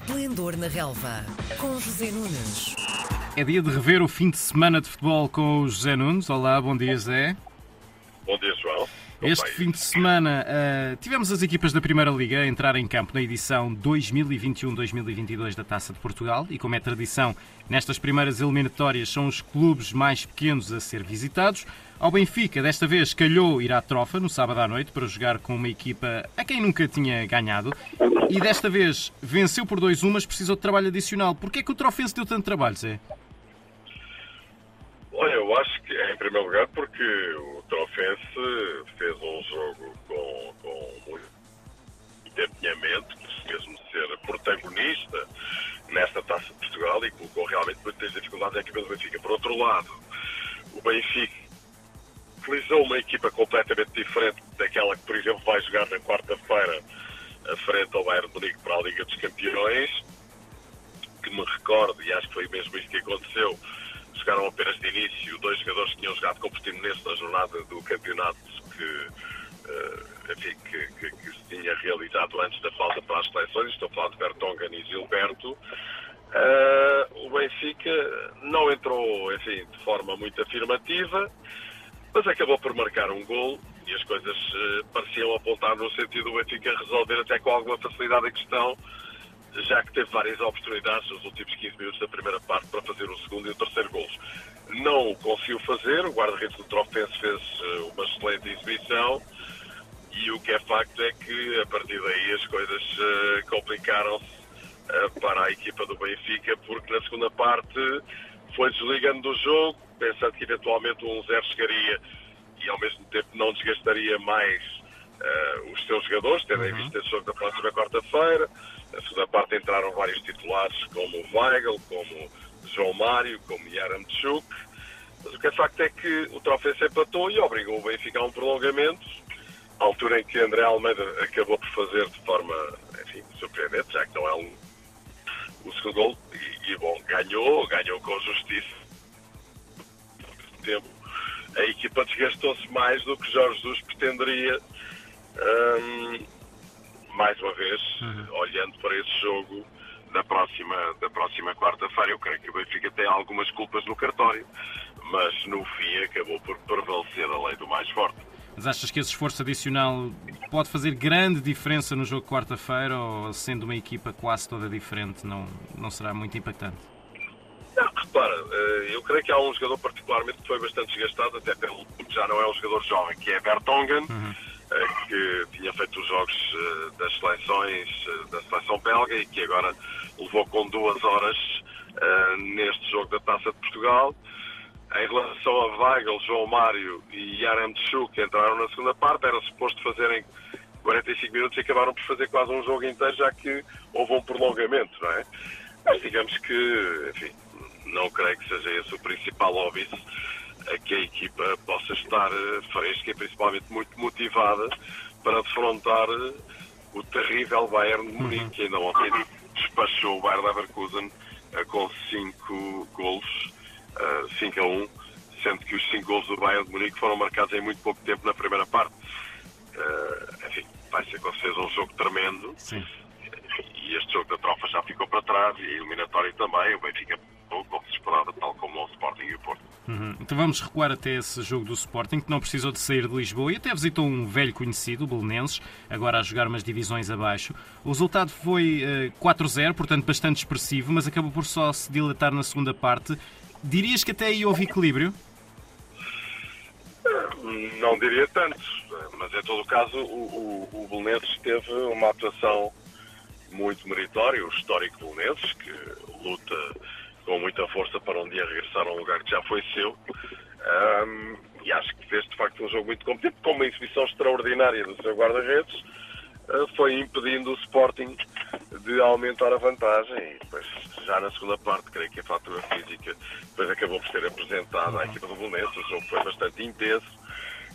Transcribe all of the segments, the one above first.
Esplendor na Relva, com José Nunes. É dia de rever o fim de semana de futebol com o José Nunes. Olá, bom dia, Zé. Bom dia, João. Este fim de semana uh, tivemos as equipas da Primeira Liga a entrar em campo na edição 2021-2022 da Taça de Portugal e, como é tradição, nestas primeiras eliminatórias são os clubes mais pequenos a ser visitados. Ao Benfica, desta vez, calhou ir à trofa no sábado à noite para jogar com uma equipa a quem nunca tinha ganhado e desta vez venceu por 2-1, mas precisou de trabalho adicional. Porquê é que o Trofense deu tanto trabalho, Zé? Eu acho que, em primeiro lugar, porque o Trofense fez um jogo com, com muito empenhamento, mesmo ser protagonista nesta Taça de Portugal e colocou realmente muitas dificuldades à equipa do Benfica. Por outro lado, o Benfica utilizou uma equipa completamente diferente daquela que, por exemplo, vai jogar na quarta-feira a frente ao Bayern Munique para a Liga dos Campeões, que me recordo, e acho que foi mesmo isso que aconteceu, jogaram apenas de início dois jogadores que tinham jogado com o Portimonense na jornada do campeonato que, uh, enfim, que, que, que, se tinha realizado antes da falta para as seleções. Estou a falar de Bertongan e Gilberto. Uh, o Benfica não entrou, enfim, de forma muito afirmativa, mas acabou por marcar um gol e as coisas uh, pareciam apontar no sentido do Benfica resolver até com alguma facilidade a questão já que teve várias oportunidades nos últimos 15 minutos da primeira parte segundo e o terceiro golos. Não o conseguiu fazer, o guarda-redes do Trofense fez eh, uma excelente exibição e o que é facto é que a partir daí as coisas uh, complicaram-se uh, para a equipa do Benfica, porque na segunda parte foi desligando do jogo, pensando que eventualmente um 0 chegaria e ao mesmo tempo não desgastaria mais uh, os seus jogadores, tendo em uhum. vista esse jogo da próxima quarta-feira. Na segunda parte entraram vários titulares, como o Weigl, como João Mário, como Yaramchuk. Mas o que é facto é que o troféu se empatou e obrigou o Benfica a um prolongamento, à altura em que André Almeida acabou por fazer de forma, enfim, surpreendente, já que não é um, o segundo gol. E, e, bom, ganhou, ganhou com justiça. Tempo. A equipa desgastou-se mais do que Jorge Jesus pretenderia. Um, mais uma vez, uhum. olhando para esse jogo da próxima, da próxima quarta-feira, eu creio que o Benfica tem algumas culpas no cartório, mas no fim acabou por prevalecer a lei do mais forte. Mas achas que esse esforço adicional pode fazer grande diferença no jogo de quarta-feira ou sendo uma equipa quase toda diferente não, não será muito impactante? Não, repara, eh, eu creio que há um jogador particularmente que foi bastante desgastado, até pelo já não é um jogador jovem, que é Bertongen. Uhum que tinha feito os jogos eh, das seleções, eh, da seleção belga e que agora levou com duas horas neste jogo da Taça de Portugal. Em relação a Weigl, João Mário e Yarem Tchuk, que entraram na segunda parte, era suposto fazerem 45 minutos e acabaram por fazer quase um jogo inteiro, já que houve um prolongamento, não é? Mas digamos que, enfim, não creio que seja esse o principal óbvio que a equipa possa estar eh, fresca e principalmente muito motivada para defrontar eh, o terrível Bayern de Munique, uhum. que ainda ontem despachou o Bayern Leverkusen eh, com 5 golos, 5 a 1, sendo que os 5 golos do Bayern de Munique foram marcados em muito pouco tempo na primeira parte. enfim, vai ser com certeza um jogo tremendo. Sim. E este jogo da trofa já ficou para trás e a eliminatória também. O Benfica como se esperava, tal como o Sporting e o Porto. Uhum. Então vamos recuar até esse jogo do Sporting, que não precisou de sair de Lisboa e até visitou um velho conhecido, o Belenenses, agora a jogar umas divisões abaixo. O resultado foi uh, eh, 4-0, portanto bastante expressivo, mas acabou por só se dilatar na segunda parte. Dirias que até aí houve equilíbrio? Não diria tanto, mas em todo o caso o, o, o Belenenses teve uma atuação muito meritória, o histórico Belenenses, que luta com muita força para um dia regressar a um lugar que já foi seu. Um, e acho que fez de facto um jogo muito competente, com uma exibição extraordinária do seu guarda-redes, uh, foi impedindo o Sporting de aumentar a vantagem. E depois, já na segunda parte, creio que a fatura física depois acabou por ser apresentada à equipa do Belenenses. O jogo foi bastante intenso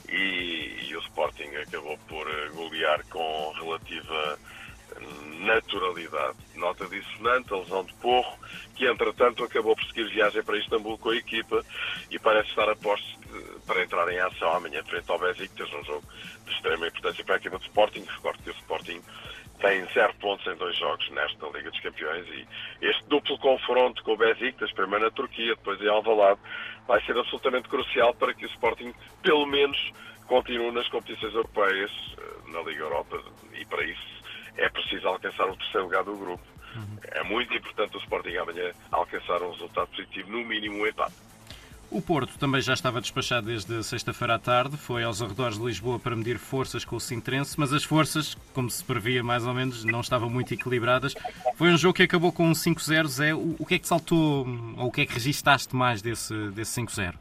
e, e o Sporting acabou por uh, golear com relativa naturalidade. Nota dissonante, a lesão de Porro, que entretanto acabou por seguir viagem para Istambul com a equipa e parece estar a postos para entrar em ação amanhã frente ao Besiktas, um jogo de extrema importância para a equipa do Sporting. Recordo que o Sporting tem zero pontos em dois jogos nesta Liga dos Campeões e este duplo confronto com o Besiktas, primeiro na Turquia, depois em Alvalade, vai ser absolutamente crucial para que o Sporting, pelo menos, continue nas competições europeias, eh, na Liga Europa, e para isso é preciso alcançar o terceiro lugar do grupo. Uhum. É muito importante o Sporting amanhã alcançar um resultado positivo, no mínimo um empate. O Porto também já estava despachado desde sexta-feira à tarde, foi aos arredores de Lisboa para medir forças com o Sintrense, mas as forças, como se previa mais ou menos, não estavam muito equilibradas. Foi um jogo que acabou com um 5-0. Zé, o, o que é que saltou, ou o que é que registaste mais desse, desse 5-0?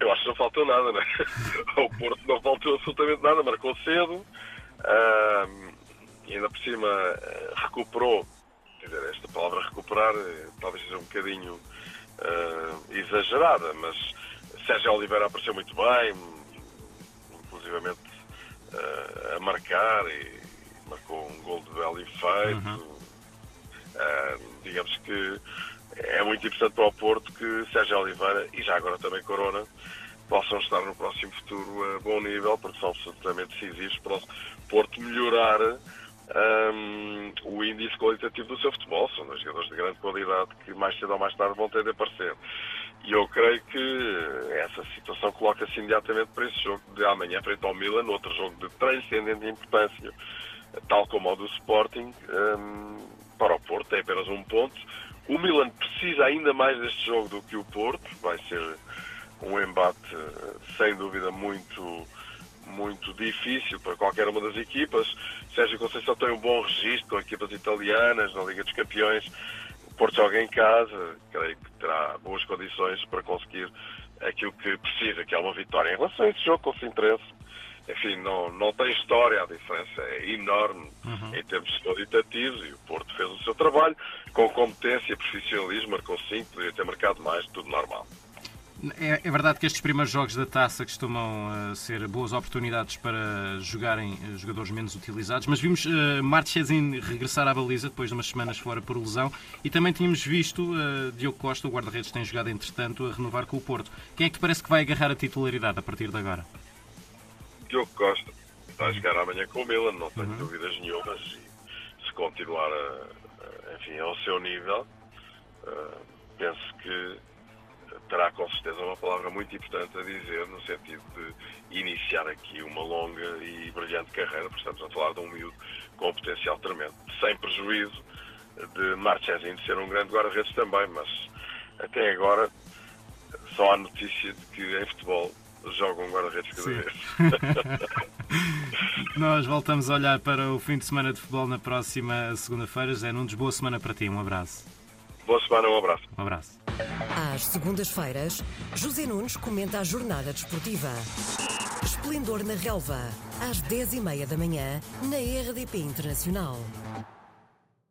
Eu acho que não faltou nada, né? O Porto não faltou absolutamente nada, marcou cedo, uh, e ainda por cima uh, recuperou. Quer dizer, esta palavra recuperar uh, talvez seja um bocadinho uh, exagerada, mas Sérgio Oliveira apareceu muito bem, inclusivamente uh, a marcar e marcou um gol de belo efeito. Uhum. Uh, digamos que é muito importante para o Porto que Sérgio Oliveira e já agora também Corona possam estar no próximo futuro a bom nível, porque são absolutamente decisivos para o Porto melhorar um, o índice qualitativo do seu futebol. São dois jogadores de grande qualidade que mais cedo ou mais tarde vão ter de aparecer. E eu creio que essa situação coloca-se imediatamente para esse jogo de amanhã, frente ao Milan, outro jogo de transcendente importância, tal como o do Sporting, um, para o Porto, tem apenas um ponto. O Milan precisa ainda mais deste jogo do que o Porto, vai ser um embate sem dúvida muito muito difícil para qualquer uma das equipas. Sérgio Conceição tem um bom registro com equipas italianas na Liga dos Campeões. O Porto joga em casa, creio que terá boas condições para conseguir aquilo que precisa, que é uma vitória. Em relação a esse jogo com o Sintresse, enfim, não, não tem história, a diferença é enorme uhum. em termos qualitativos e o Porto fez o seu trabalho com competência, e profissionalismo, marcou 5, poderia ter marcado mais, tudo normal. É, é, verdade que estes primeiros jogos da taça costumam uh, ser boas oportunidades para jogarem uh, jogadores menos utilizados, mas vimos uh, Marchesin regressar à baliza depois de umas semanas fora por lesão e também tínhamos visto uh, Diogo Costa, o guarda-redes, tem jogado entretanto a renovar com o Porto. Quem é que te parece que vai agarrar a titularidade a partir de agora? Diogo Costa vai jogar amanhã com o Milan, não tenho uhum. dúvidas nenhumas. E se continuar a, a, enfim, ao seu nível, penso que terá com certeza uma palavra muito importante a dizer no sentido de iniciar aqui uma longa e brilhante carreira, porque estamos a falar de um miúdo com um potencial tremendo, sem prejuízo de Marchesin ser um grande guarda-redes também, mas até agora só há notícia de que em futebol jogam um guarda-redes cada vez. Nós voltamos a olhar para o fim de semana de futebol na próxima segunda-feira. Zé Nunes, boa semana para ti, um abraço. Boa semana, um abraço. Um abraço. Às segundas-feiras, José Nunes comenta a jornada desportiva. Esplendor na Relva, às 10h30 da manhã, na RDP Internacional.